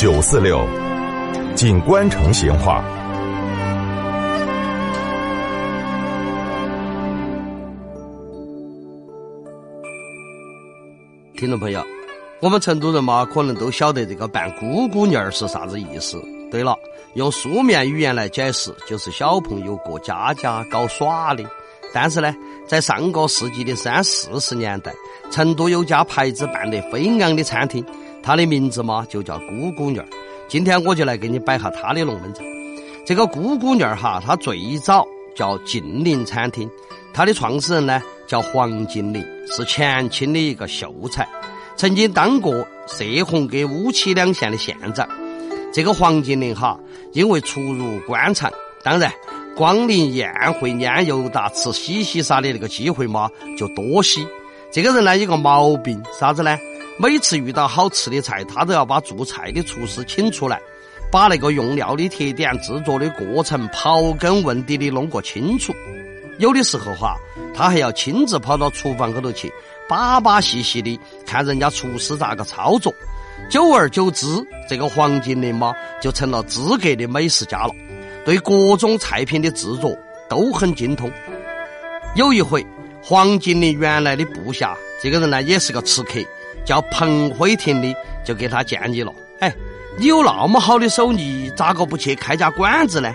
九四六，锦官城闲话。听众朋友，我们成都人嘛，可能都晓得这个扮姑姑娘儿是啥子意思。对了，用书面语言来解释，就是小朋友过家家搞耍的。但是呢，在上个世纪的三四十年代，成都有家牌子办得飞昂的餐厅，他的名字嘛就叫姑姑女儿。今天我就来给你摆下它的龙门阵。这个姑姑女儿哈，她最早叫晋陵餐厅，她的创始人呢？叫黄金陵，是前清的一个秀才，曾经当过射洪跟乌七两县的县长。这个黄金陵哈，因为出入官场，当然光临宴会、拈油达、吃喜喜啥的那个机会嘛就多些。这个人呢有个毛病，啥子呢？每次遇到好吃的菜，他都要把做菜的厨师请出来，把那个用料的特点、制作的过程刨根问底的弄个清楚。有的时候哈，他还要亲自跑到厨房后头去，把把细细的看人家厨师咋个操作。久而久之，这个黄金陵嘛，就成了资格的美食家了，对各种菜品的制作都很精通。有一回，黄金陵原来的部下，这个人呢也是个吃客，叫彭辉庭的，就给他建议了：“哎，你有那么好的手艺，咋个不去开家馆子呢？”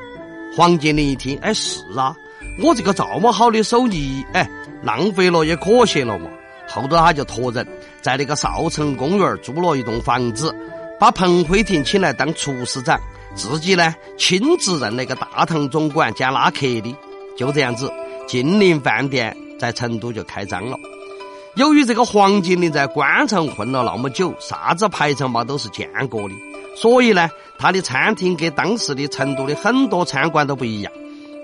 黄建林一听：“哎，是啊。”我这个这么好的手艺，哎，浪费了也可惜了嘛。后头他就托人在那个少城公园租了一栋房子，把彭辉庭请来当厨师长，自己呢亲自任那个大堂总管兼拉客的。就这样子，金陵饭店在成都就开张了。由于这个黄金陵在官场混了那么久，啥子排场嘛都是见过的，所以呢，他的餐厅跟当时的成都的很多餐馆都不一样。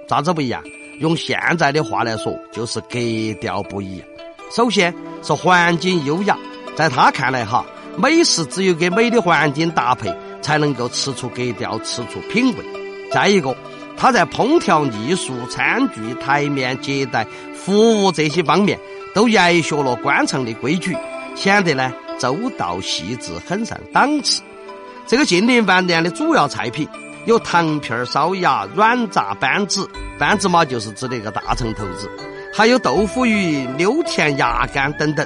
咋子不一样？用现在的话来说，就是格调不一样。首先是环境优雅，在他看来哈，美食只有跟美的环境搭配，才能够吃出格调，吃出品味。再一个，他在烹调艺术、餐具、台面接待、服务这些方面，都研学了官场的规矩，显得呢周到细致，很上档次。这个金陵饭店的主要菜品。有糖片烧鸭、软炸扳子，扳子嘛就是指那个大肠头子，还有豆腐鱼、溜田鸭肝等等。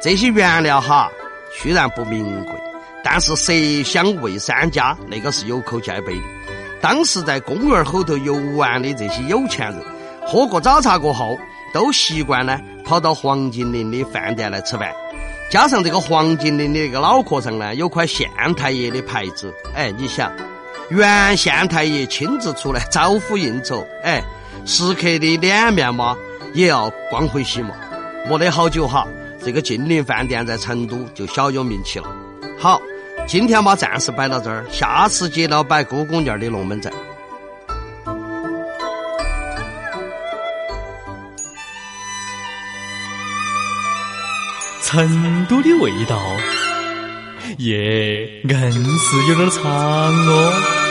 这些原料哈，虽然不名贵，但是色香味三家，那个是有口皆碑的。当时在公园后头游玩的这些有钱人，喝过早茶过后，都习惯呢跑到黄金林的饭店来吃饭。加上这个黄金林的那个脑壳上呢，有块县太爷的牌子，哎，你想。原县太爷亲自出来招呼应酬，哎，食客的脸面嘛也要光辉些嘛。没得好久哈，这个金陵饭店在成都就小有名气了。好，今天把暂时摆到这儿，下次接到摆姑姑娘的龙门阵。成都的味道，耶，硬是有点长哦。